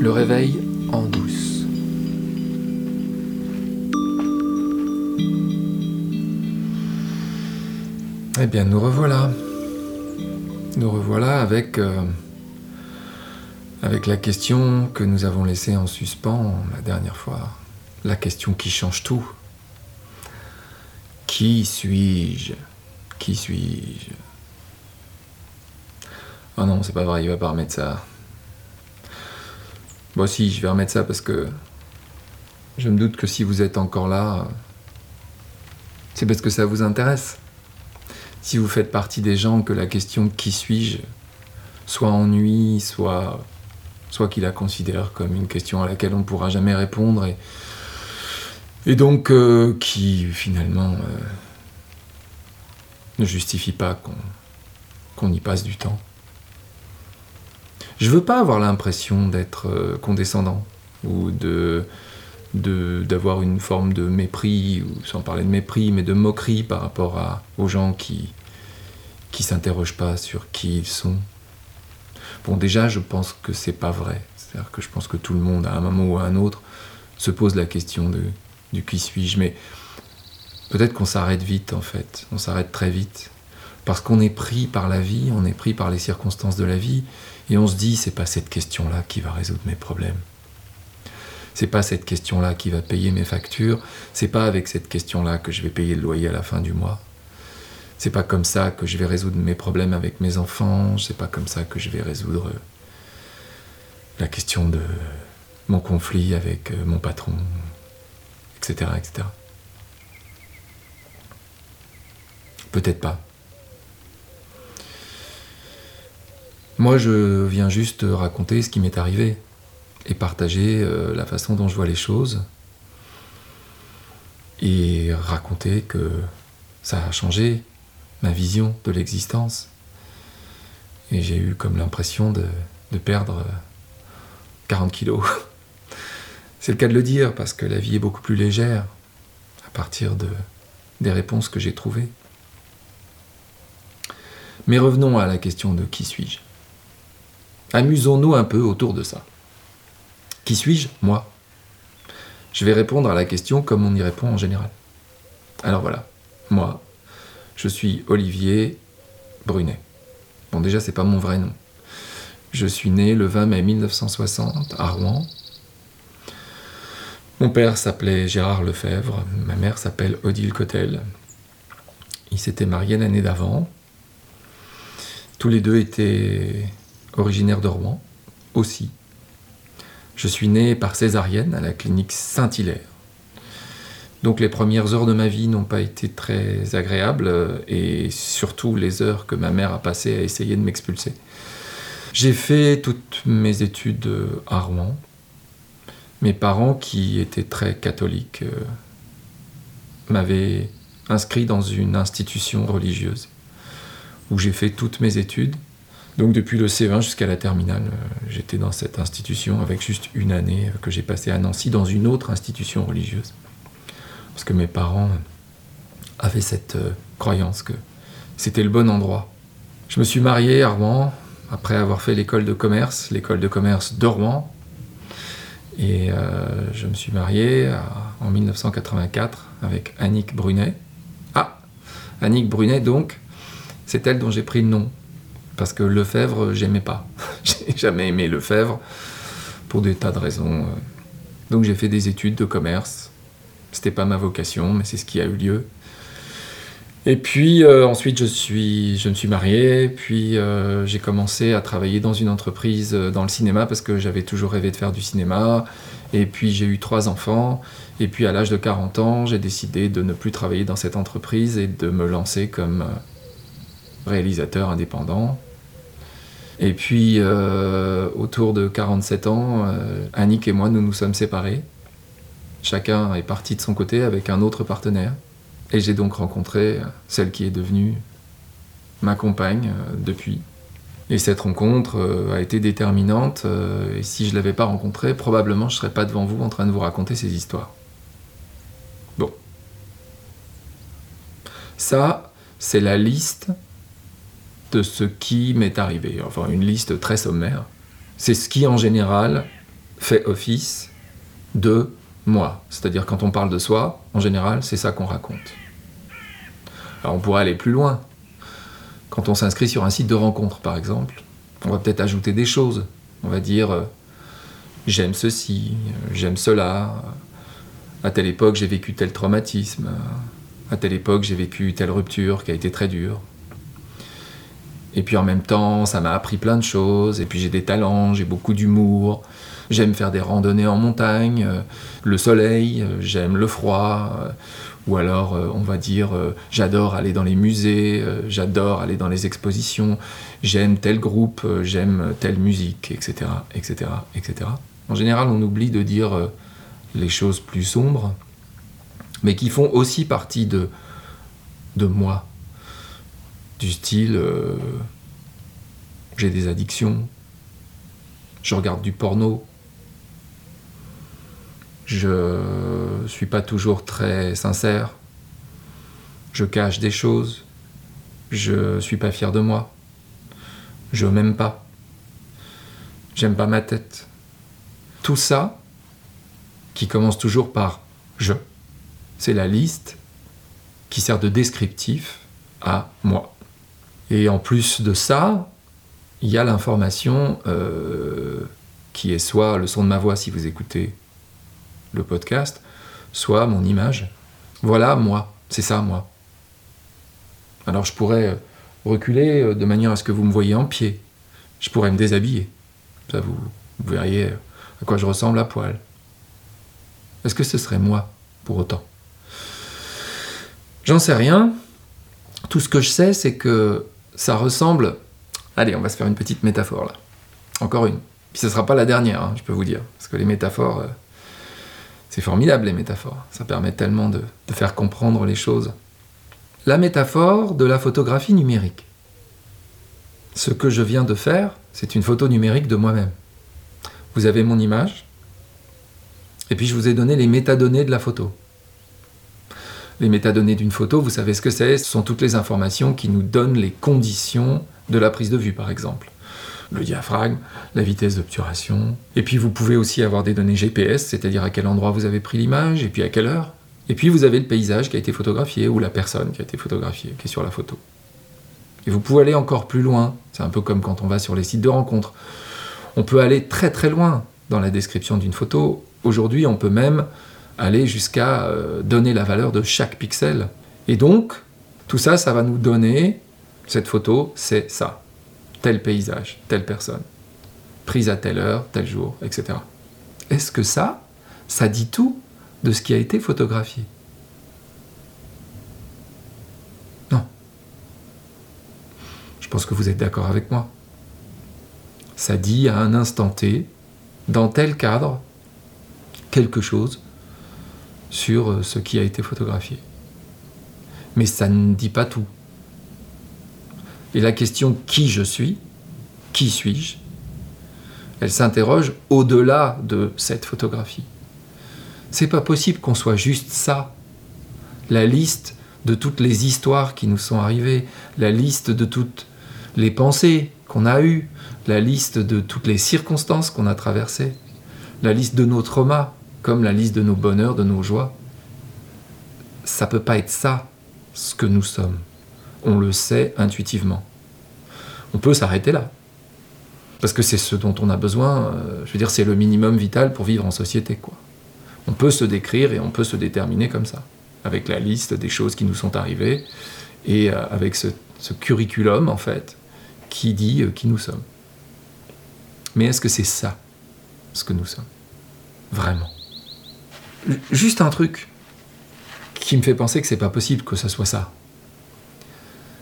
Le réveil en douce. Eh bien, nous revoilà. Nous revoilà avec, euh, avec la question que nous avons laissée en suspens la dernière fois. La question qui change tout. Qui suis-je? Qui suis-je? Oh non, c'est pas vrai, il va pas remettre ça. Bon, si, je vais remettre ça parce que je me doute que si vous êtes encore là, c'est parce que ça vous intéresse. Si vous faites partie des gens que la question qui suis-je soit ennuie, soit, soit qu'il la considère comme une question à laquelle on ne pourra jamais répondre et, donc euh, qui finalement euh, ne justifie pas qu'on y passe du temps. Je veux pas avoir l'impression d'être euh, condescendant ou d'avoir une forme de mépris, ou sans parler de mépris, mais de moquerie par rapport aux gens qui qui s'interrogent pas sur qui ils sont. Bon, déjà, je pense que c'est pas vrai. C'est-à-dire que je pense que tout le monde, à un moment ou à un autre, se pose la question de, du qui suis-je. Mais peut-être qu'on s'arrête vite, en fait. On s'arrête très vite. Parce qu'on est pris par la vie, on est pris par les circonstances de la vie, et on se dit, c'est pas cette question-là qui va résoudre mes problèmes. C'est pas cette question-là qui va payer mes factures. C'est pas avec cette question-là que je vais payer le loyer à la fin du mois. C'est pas comme ça que je vais résoudre mes problèmes avec mes enfants. C'est pas comme ça que je vais résoudre la question de mon conflit avec euh, mon patron, etc., etc. Peut-être pas. Moi, je viens juste raconter ce qui m'est arrivé et partager euh, la façon dont je vois les choses et raconter que ça a changé ma vision de l'existence. Et j'ai eu comme l'impression de, de perdre 40 kilos. C'est le cas de le dire parce que la vie est beaucoup plus légère à partir de, des réponses que j'ai trouvées. Mais revenons à la question de qui suis-je? Amusons-nous un peu autour de ça. Qui suis-je Moi? Je vais répondre à la question comme on y répond en général. Alors voilà, moi, je suis Olivier Brunet. Bon, déjà, c'est pas mon vrai nom. Je suis né le 20 mai 1960 à Rouen. Mon père s'appelait Gérard Lefebvre, ma mère s'appelle Odile Cotel. Ils s'étaient mariés l'année d'avant. Tous les deux étaient originaire de Rouen, aussi. Je suis né par césarienne à la clinique Saint-Hilaire. Donc les premières heures de ma vie n'ont pas été très agréables euh, et surtout les heures que ma mère a passées à essayer de m'expulser. J'ai fait toutes mes études euh, à Rouen. Mes parents, qui étaient très catholiques, euh, m'avaient inscrit dans une institution religieuse où j'ai fait toutes mes études donc depuis le C20 jusqu'à la terminale, euh, j'étais dans cette institution avec juste une année euh, que j'ai passée à Nancy dans une autre institution religieuse. Parce que mes parents avaient cette euh, croyance que c'était le bon endroit. Je me suis marié à Rouen après avoir fait l'école de commerce, l'école de commerce de Rouen. Et je me suis marié en 1984 avec Annick Brunet. Ah, Annick Brunet donc, c'est elle dont j'ai pris le nom parce que Lefebvre, j'aimais pas. j'ai jamais aimé Lefebvre pour des tas de raisons. Donc j'ai fait des études de commerce. C'était pas ma vocation, mais c'est ce qui a eu lieu. Et puis euh, ensuite, je, suis, je me suis marié, puis euh, j'ai commencé à travailler dans une entreprise euh, dans le cinéma parce que j'avais toujours rêvé de faire du cinéma. Et puis j'ai eu trois enfants. Et puis à l'âge de 40 ans, j'ai décidé de ne plus travailler dans cette entreprise et de me lancer comme réalisateur indépendant. Et puis, euh, autour de 47 ans, euh, Annick et moi, nous nous sommes séparés. Chacun est parti de son côté avec un autre partenaire. Et j'ai donc rencontré celle qui est devenue ma compagne euh, depuis. Et cette rencontre a été déterminante. et si je ne l'avais pas rencontrée, probablement je ne serais pas devant vous en train de vous raconter ces histoires. Bon. Ça, c'est la liste ce qui m'est arrivé. Enfin, une liste très sommaire. C'est ce qui, en général, fait office de moi. C'est-à-dire quand on parle de soi, en général, c'est ça qu'on raconte. Alors on pourrait aller plus loin. Quand on s'inscrit sur un site de rencontre, par exemple, on va peut-être ajouter des choses. On va dire euh, j'aime ceci, euh, j'aime cela. À telle époque, j'ai vécu tel traumatisme. À telle époque, j'ai vécu telle rupture qui a été très dure. Et puis en même temps, ça m'a appris plein de choses. Et puis j'ai des talents, j'ai beaucoup d'humour. J'aime faire des randonnées en montagne, euh, le soleil, euh, j'aime le froid. Euh, ou alors, on va dire, j'adore aller dans les musées, j'adore aller dans les expositions, j'aime tel groupe, j'aime telle musique, etc., etc., etc. En général, on oublie de dire les choses plus sombres, mais qui font aussi partie de, de moi, du style euh, j'ai des addictions, je regarde du porno, je suis pas toujours très sincère, je cache des choses, je suis pas fier de moi, je m'aime pas, j'aime pas ma tête. Tout ça, qui commence toujours par je, c'est la liste qui sert de descriptif à moi. Et en plus de ça, il y a l'information euh, qui est soit le son de ma voix si vous écoutez le podcast, soit mon image. Voilà moi, c'est ça moi. Alors je pourrais reculer euh, de manière à ce que vous me voyez en pied. Je pourrais me déshabiller. Ça vous, vous verriez à quoi je ressemble à poil. Est-ce que ce serait moi pour autant? J'en sais rien. Tout ce que je sais, c'est que ça ressemble. Allez, on va se faire une petite métaphore là. Encore une. Puis ce ne sera pas la dernière, hein, je peux vous dire. Parce que les métaphores, euh, c'est formidable les métaphores. Ça permet tellement de, de faire comprendre les choses. La métaphore de la photographie numérique. Ce que je viens de faire, c'est une photo numérique de moi-même. Vous avez mon image, et puis je vous ai donné les métadonnées de la photo. Les métadonnées d'une photo, vous savez ce que c'est Ce sont toutes les informations qui nous donnent les conditions de la prise de vue, par exemple. Le diaphragme, la vitesse d'obturation. Et puis vous pouvez aussi avoir des données GPS, c'est-à-dire à quel endroit vous avez pris l'image, et puis à quelle heure. Et puis vous avez le paysage qui a été photographié, ou la personne qui a été photographiée, qui est sur la photo. Et vous pouvez aller encore plus loin. C'est un peu comme quand on va sur les sites de rencontres. On peut aller très très loin dans la description d'une photo. Aujourd'hui, on peut même aller jusqu'à euh, donner la valeur de chaque pixel. Et donc, tout ça, ça va nous donner, cette photo, c'est ça. Tel paysage, telle personne, prise à telle heure, tel jour, etc. Est-ce que ça, ça dit tout de ce qui a été photographié? Non. Je pense que vous êtes d'accord avec moi. Ça dit à un instant T, dans tel cadre, quelque chose sur euh, ce qui a été photographié. Mais ça ne dit pas tout. Et la question qui je suis, qui suis-je, elle s'interroge au-delà de cette photographie. C'est pas possible qu'on soit juste ça. La liste de toutes les histoires qui nous sont arrivées, la liste de toutes les pensées qu'on a eues, la liste de toutes les circonstances qu'on a traversées, la liste de nos traumas, comme la liste de nos bonheurs, de nos joies. Ça peut pas être ça, ce que nous sommes. On le sait intuitivement. On peut s'arrêter là. Parce que c'est ce dont on a besoin, euh, je veux dire, c'est le minimum vital pour vivre en société, quoi. On peut se décrire et on peut se déterminer comme ça, avec la liste des choses qui nous sont arrivées et euh, avec ce, curriculum, en fait, qui dit euh, qui nous sommes. Mais est-ce que c'est ça, ce que nous sommes? Vraiment juste un truc qui me fait penser que c'est pas possible que ça soit ça.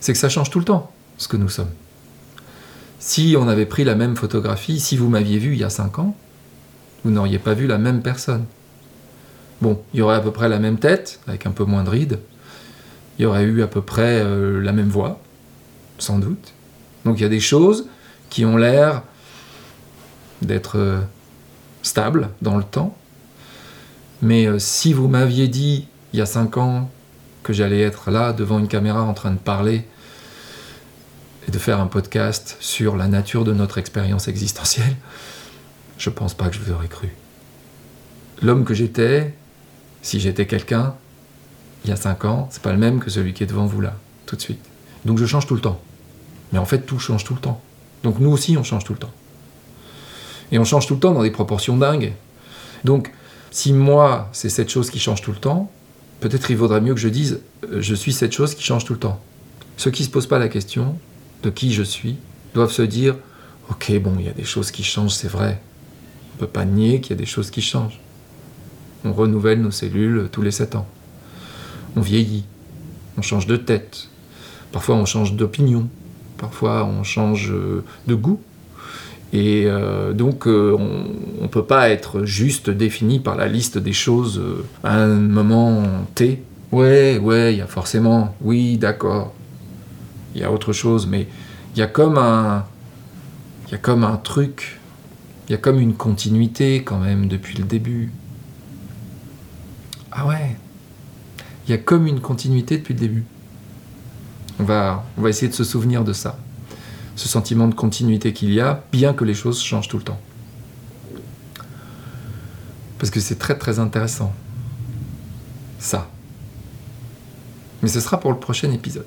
C'est que ça change tout le temps, ce que nous sommes. Si on avait pris la même photographie, si vous m'aviez vu il y a 5 ans, vous n'auriez pas vu la même personne. Bon, il y aurait à peu près la même tête, avec un peu moins de rides. Il y aurait eu à peu près euh, la même voix, sans doute. Donc il y a des choses qui ont l'air d'être euh, stables dans le temps, mais euh, si vous m'aviez dit il y a 5 ans que j'allais être là devant une caméra en train de parler et de faire un podcast sur la nature de notre expérience existentielle, Je pense pas que je vous aurais cru. L'homme que j'étais, si j'étais quelqu'un, il y a 5 ans, c'est pas le même que celui qui est devant vous là, tout de suite. Donc je change tout le temps. Mais en fait, tout change tout le temps. Donc nous aussi, on change tout le temps. Et on change tout le temps dans des proportions dingues. Donc, si moi, c'est cette chose qui change tout le temps, peut-être il vaudrait mieux que je dise euh, je suis cette chose qui change tout le temps. Ceux qui ne se posent pas la question de qui je suis doivent se dire ok, bon, il y a des choses qui changent, c'est vrai. On ne peut pas nier qu'il y a des choses qui changent. On renouvelle nos cellules tous les 7 ans. On vieillit. On change de tête. Parfois, on change d'opinion. Parfois, on change euh, de goût. Et euh, donc, euh, on ne peut pas être juste défini par la liste des choses à un moment T. Ouais, ouais, il y a forcément, oui, d'accord. Il y a autre chose, mais il y a comme un, il y a comme un truc, il y a comme une continuité quand même depuis le début. Ah ouais, il y a comme une continuité depuis le début. On va, on va essayer de se souvenir de ça. Ce sentiment de continuité qu'il y a, bien que les choses changent tout le temps. Parce que c'est très très intéressant. Ça. Mais ce sera pour le prochain épisode.